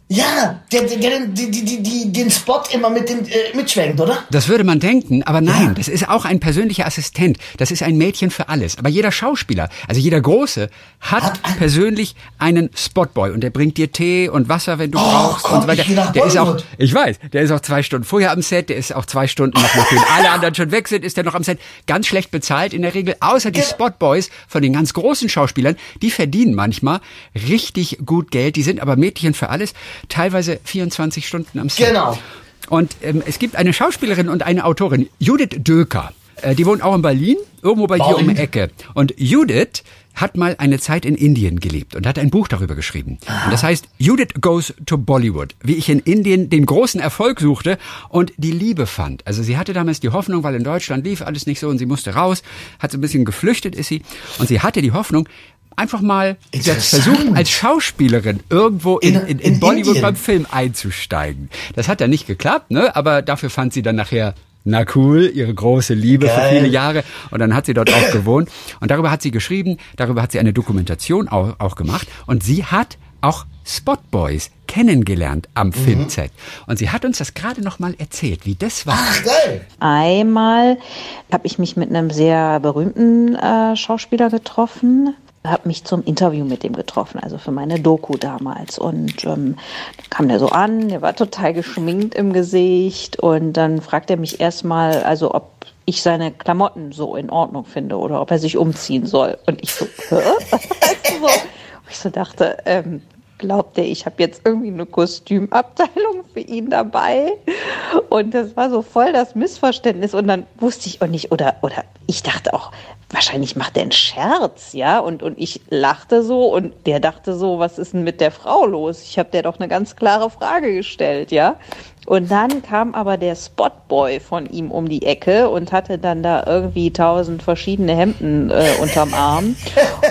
Ja, der, der, der den, die, die, die, den Spot immer mit dem äh, mitschwenkt, oder? Das würde man denken, aber nein, Ja. das ist auch ein persönlicher Assistent. Das ist ein Mädchen für alles. Aber jeder Schauspieler, also jeder Große, hat, Hat ein- persönlich einen Spotboy und der bringt dir Tee und Wasser, wenn du brauchst komm, und so weiter. nach Der ist auch, ich weiß, der ist auch zwei Stunden vorher am Set, der ist auch zwei Stunden noch, nachdem alle anderen schon weg sind, ist der noch am Set. Ganz schlecht bezahlt in der Regel, außer die. Spotboys von den ganz großen Schauspielern, die verdienen manchmal richtig gut Geld, die sind aber Mädchen für alles, teilweise 24 Stunden am Set. Genau. Und ähm, es gibt eine Schauspielerin und eine Autorin, Judith Döker. Äh, die wohnt auch in Berlin, irgendwo bei dir um die. Ecke. Und Judith hat mal eine Zeit in Indien gelebt und hat ein Buch darüber geschrieben. Und das heißt Judith Goes to Bollywood, wie ich in Indien den großen Erfolg suchte und die Liebe fand. Also sie hatte damals die Hoffnung, weil in Deutschland lief alles nicht so und sie musste raus, hat so ein bisschen geflüchtet ist sie und sie hatte die Hoffnung, einfach mal sie hat Interessant. versucht als Schauspielerin irgendwo in, In- in, in, in Bollywood Indien. beim Film einzusteigen. Das hat ja nicht geklappt, ne? Aber dafür fand sie dann nachher na cool, ihre große Liebe für Geil. viele Jahre. Und dann hat sie dort auch gewohnt. Und darüber hat sie geschrieben, darüber hat sie eine Dokumentation auch, auch gemacht. Und sie hat auch Spotboys kennengelernt am Filmset. Und sie hat uns das gerade noch mal erzählt, wie das war. Ach, geil. Einmal habe ich mich mit einem sehr berühmten äh, Schauspieler getroffen, habe mich zum Interview mit dem getroffen, also für meine Doku damals. Und ähm, kam der so an, der war total geschminkt im Gesicht und dann fragt er mich erstmal, also ob ich seine Klamotten so in Ordnung finde oder ob er sich umziehen soll. Und ich so, hä? So. Ich so dachte, ähm, glaubt er, ich habe jetzt irgendwie eine Kostümabteilung für ihn dabei? Und das war so voll das Missverständnis. Und dann wusste ich auch nicht, oder, oder ich dachte auch, wahrscheinlich macht er einen Scherz, ja? Und, und ich lachte so und der dachte so, was ist denn mit der Frau los? Ich habe der doch eine ganz klare Frage gestellt, ja? Und dann kam aber der Spotboy von ihm um die Ecke und hatte dann da irgendwie tausend verschiedene Hemden äh, unterm Arm.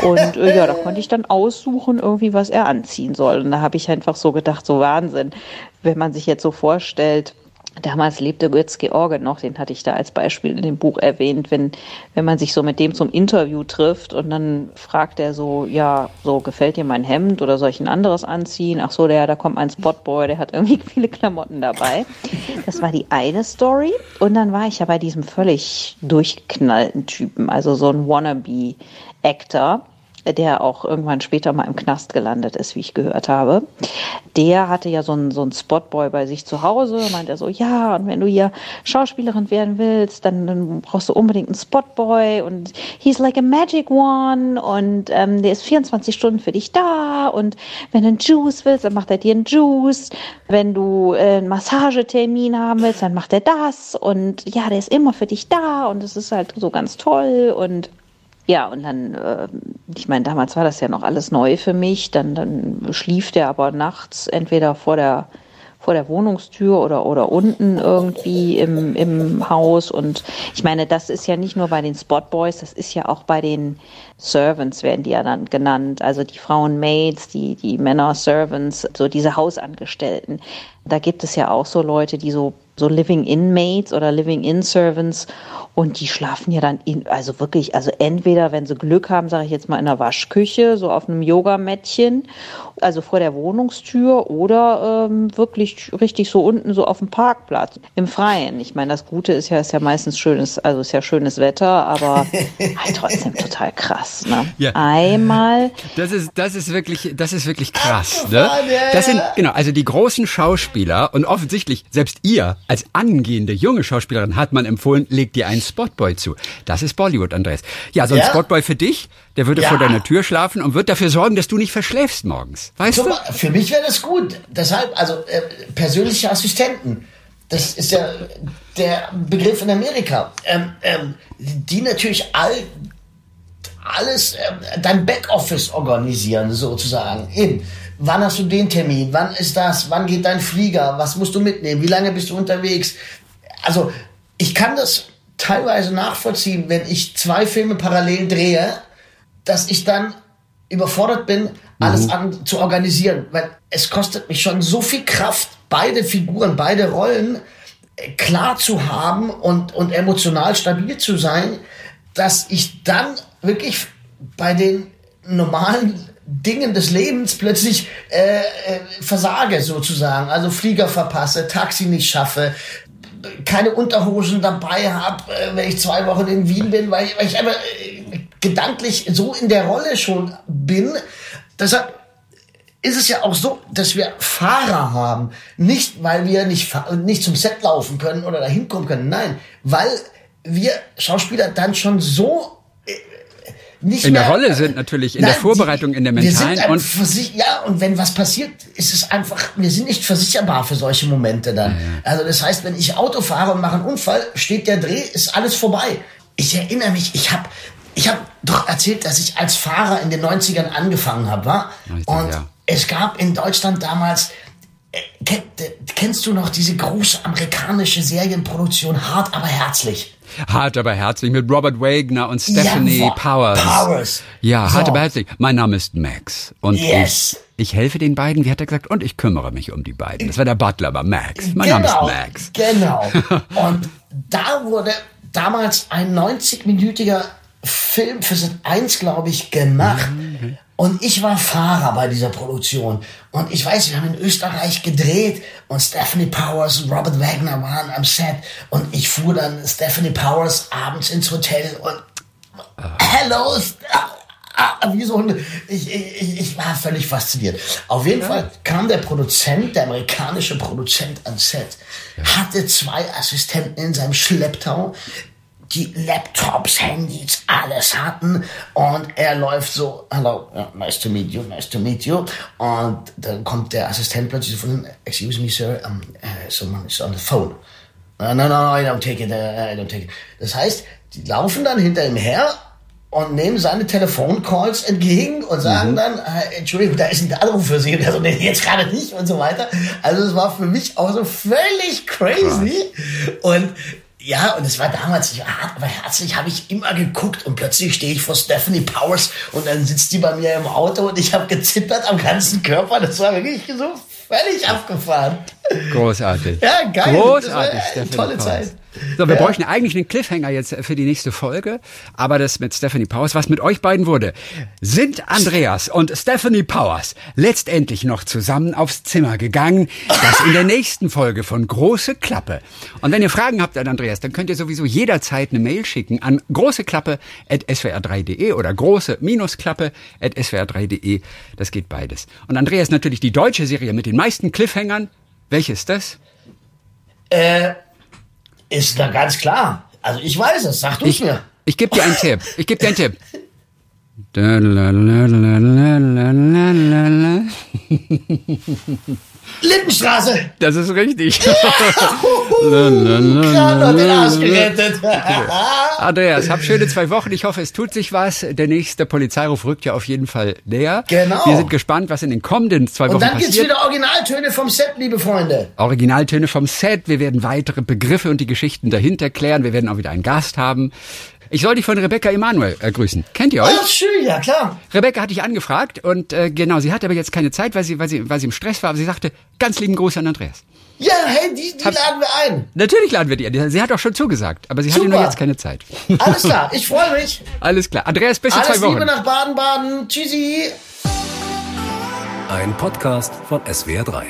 Und äh, ja, da konnte ich dann aussuchen, irgendwie, was er anziehen soll. Und da habe ich einfach so gedacht, so Wahnsinn, wenn man sich jetzt so vorstellt, Damals lebte Götz George noch, den hatte ich da als Beispiel in dem Buch erwähnt, wenn, wenn man sich so mit dem zum Interview trifft und dann fragt er so, ja, so gefällt dir mein Hemd oder soll ich ein anderes anziehen? Ach so, der, da kommt ein Spotboy, der hat irgendwie viele Klamotten dabei. Das war die eine Story. Und dann war ich ja bei diesem völlig durchgeknallten Typen, also so ein Wannabe-Actor der auch irgendwann später mal im Knast gelandet ist, wie ich gehört habe. Der hatte ja so einen, so einen Spotboy bei sich zu Hause, meint er so, ja, und wenn du hier Schauspielerin werden willst, dann, dann brauchst du unbedingt einen Spotboy. Und he's like a magic one. Und ähm, der ist 24 Stunden für dich da. Und wenn du einen Juice willst, dann macht er dir einen Juice. Wenn du äh, einen Massagetermin haben willst, dann macht er das. Und ja, der ist immer für dich da. Und es ist halt so ganz toll. Und ja, und dann, äh, ich meine, damals war das ja noch alles neu für mich. Dann, dann schlief der aber nachts entweder vor der vor der Wohnungstür oder, oder unten irgendwie im, im Haus. Und ich meine, das ist ja nicht nur bei den Spotboys, das ist ja auch bei den Servants, werden die ja dann genannt. Also die Frauen Maids, die, die Männer Servants, so diese Hausangestellten. Da gibt es ja auch so Leute, die so, so Living-In-Maids oder Living-In-Servants und die schlafen ja dann in, also wirklich, also entweder, wenn sie Glück haben, sage ich jetzt mal in der Waschküche, so auf einem Yogamättchen, also vor der Wohnungstür oder ähm, wirklich richtig so unten so auf dem Parkplatz im Freien. Ich meine, das Gute ist ja, ist ja meistens schönes, also ist ja schönes Wetter, aber halt trotzdem total krass. Ne? Ja. Einmal Das ist, das ist wirklich, das ist wirklich krass, ne? Das sind, genau, also die großen Schauspieler und offensichtlich selbst ihr als angehende junge Schauspielerin hat man empfohlen, leg dir einen Spotboy zu. Das ist Bollywood, Andreas. Ja, so ein Ja? Spotboy für dich, der würde Ja. vor deiner Tür schlafen und wird dafür sorgen, dass du nicht verschläfst morgens. Weißt Zum du? Für mich wäre das gut. Deshalb, also äh, persönliche Assistenten. Das ist ja der Begriff in Amerika. Ähm, ähm, die natürlich all alles, ähm, dein Backoffice organisieren, sozusagen. Eben. Wann hast du den Termin? Wann ist das? Wann geht dein Flieger? Was musst du mitnehmen? Wie lange bist du unterwegs? Also, ich kann das teilweise nachvollziehen, wenn ich zwei Filme parallel drehe, dass ich dann überfordert bin, alles an zu organisieren, weil es kostet mich schon so viel Kraft, beide Figuren, beide Rollen äh, klar zu haben und, und emotional stabil zu sein, dass ich dann wirklich bei den normalen Dingen des Lebens plötzlich äh, äh, versage sozusagen, also Flieger verpasse, Taxi nicht schaffe, keine Unterhosen dabei habe, äh, wenn ich zwei Wochen in Wien bin, weil, ich- weil ich einfach äh, gedanklich so in der Rolle schon bin. Deshalb ist es ja auch so, dass wir Fahrer haben. Nicht, weil wir nicht, nicht zum Set laufen können oder da hinkommen können. Nein, weil wir Schauspieler dann schon so nicht In der mehr, Rolle sind natürlich, in der Vorbereitung, in der wir sind mentalen und- ja, und wenn was passiert, ist es einfach, wir sind nicht versicherbar für solche Momente dann. Also das heißt, wenn ich Auto fahre und mache einen Unfall, steht der Dreh, ist alles vorbei. Ich erinnere mich, ich habe ich hab doch erzählt, dass ich als Fahrer in den 90ern angefangen habe, war. Und ja. es gab in Deutschland damals, äh, kennst du noch diese große amerikanische Serienproduktion Hart aber herzlich? Hart aber herzlich mit Robert Wagner und Stephanie Jawohl, Powers. Powers. Ja, So. hart aber herzlich. Mein Name ist Max und Yes. ich, ich helfe den beiden, wie hat er gesagt, und ich kümmere mich um die beiden. Das war der Butler, aber Max. Mein Name ist Max. Genau. Und da wurde damals ein 90-minütiger Film für Sat 1, glaube ich, gemacht. Mhm. Und ich war Fahrer bei dieser Produktion. Und ich weiß, wir haben in Österreich gedreht und Stephanie Powers und Robert Wagner waren am Set. Und ich fuhr dann Stephanie Powers abends ins Hotel und Hello, Ah, wie so ein, ich, ich, ich war völlig fasziniert. Auf jeden Fall kam der Produzent, der amerikanische Produzent ans Set, hatte zwei Assistenten in seinem Schlepptau, die Laptops, Handys, alles hatten und er läuft so, hello, nice to meet you, nice to meet you und dann kommt der Assistent plötzlich von, excuse me sir, um, uh, someone is on the phone. No, no, no, I don't take it, uh, I don't take it. Das heißt, die laufen dann hinter ihm her und nehmen seine Telefoncalls entgegen und sagen dann, äh, Entschuldigung, da ist ein Anruf für Sie. Und er so, nee, jetzt gerade nicht und so weiter. Also es war für mich auch so völlig crazy. Und ja, und es war damals, ich war hart, aber herzlich habe ich immer geguckt und plötzlich stehe ich vor Stephanie Powers und dann sitzt die bei mir im Auto und ich habe gezittert am ganzen Körper. Das war wirklich so völlig abgefahren. Großartig. Ja, geil. Großartig, Stephanie tolle Powers. Zeit. So, wir Ja. bräuchten eigentlich einen Cliffhanger jetzt für die nächste Folge, aber das mit Stephanie Powers, was mit euch beiden wurde, sind Andreas und Stephanie Powers letztendlich noch zusammen aufs Zimmer gegangen, das in der nächsten Folge von Große Klappe. Und wenn ihr Fragen habt an Andreas, dann könnt ihr sowieso jederzeit eine Mail schicken an großeklappe.swr3.de oder große-klappe.swr3.de. Das geht beides. Und Andreas natürlich die deutsche Serie mit den meisten Cliffhangern. Welche ist das? Ist da ganz klar. Also ich weiß es, sag du es Ich, mir. ich gebe dir einen Tipp. Ich gebe dir einen Tipp. Lindenstraße. Das ist richtig. Gerade noch den Arsch gerettet. Andreas, hab schöne zwei Wochen. Ich hoffe, es tut sich was. Der nächste Polizeiruf rückt ja auf jeden Fall näher. Genau. Wir sind gespannt, was in den kommenden zwei Wochen Und dann gibt's passiert. wieder Originaltöne vom Set, liebe Freunde. Originaltöne vom Set. Wir werden weitere Begriffe und die Geschichten dahinter klären. Wir werden auch wieder einen Gast haben. Ich soll dich von Rebecca Emanuel äh, grüßen. Kennt ihr euch? Ah, schön, ja klar. Rebecca hatte ich angefragt und äh, genau, sie hatte aber jetzt keine Zeit, weil sie, weil sie, weil sie im Stress war. Aber sie sagte, ganz lieben Gruß an Andreas. Ja, hey, die, die laden wir ein. Natürlich laden wir die. Sie hat auch schon zugesagt, aber sie hatte Super. nur jetzt keine Zeit. Alles klar, ich freue mich. Alles klar. Andreas, bis in Alles zwei Wochen. Liebe nach Baden-Baden. Tschüssi. Ein Podcast von SWR3.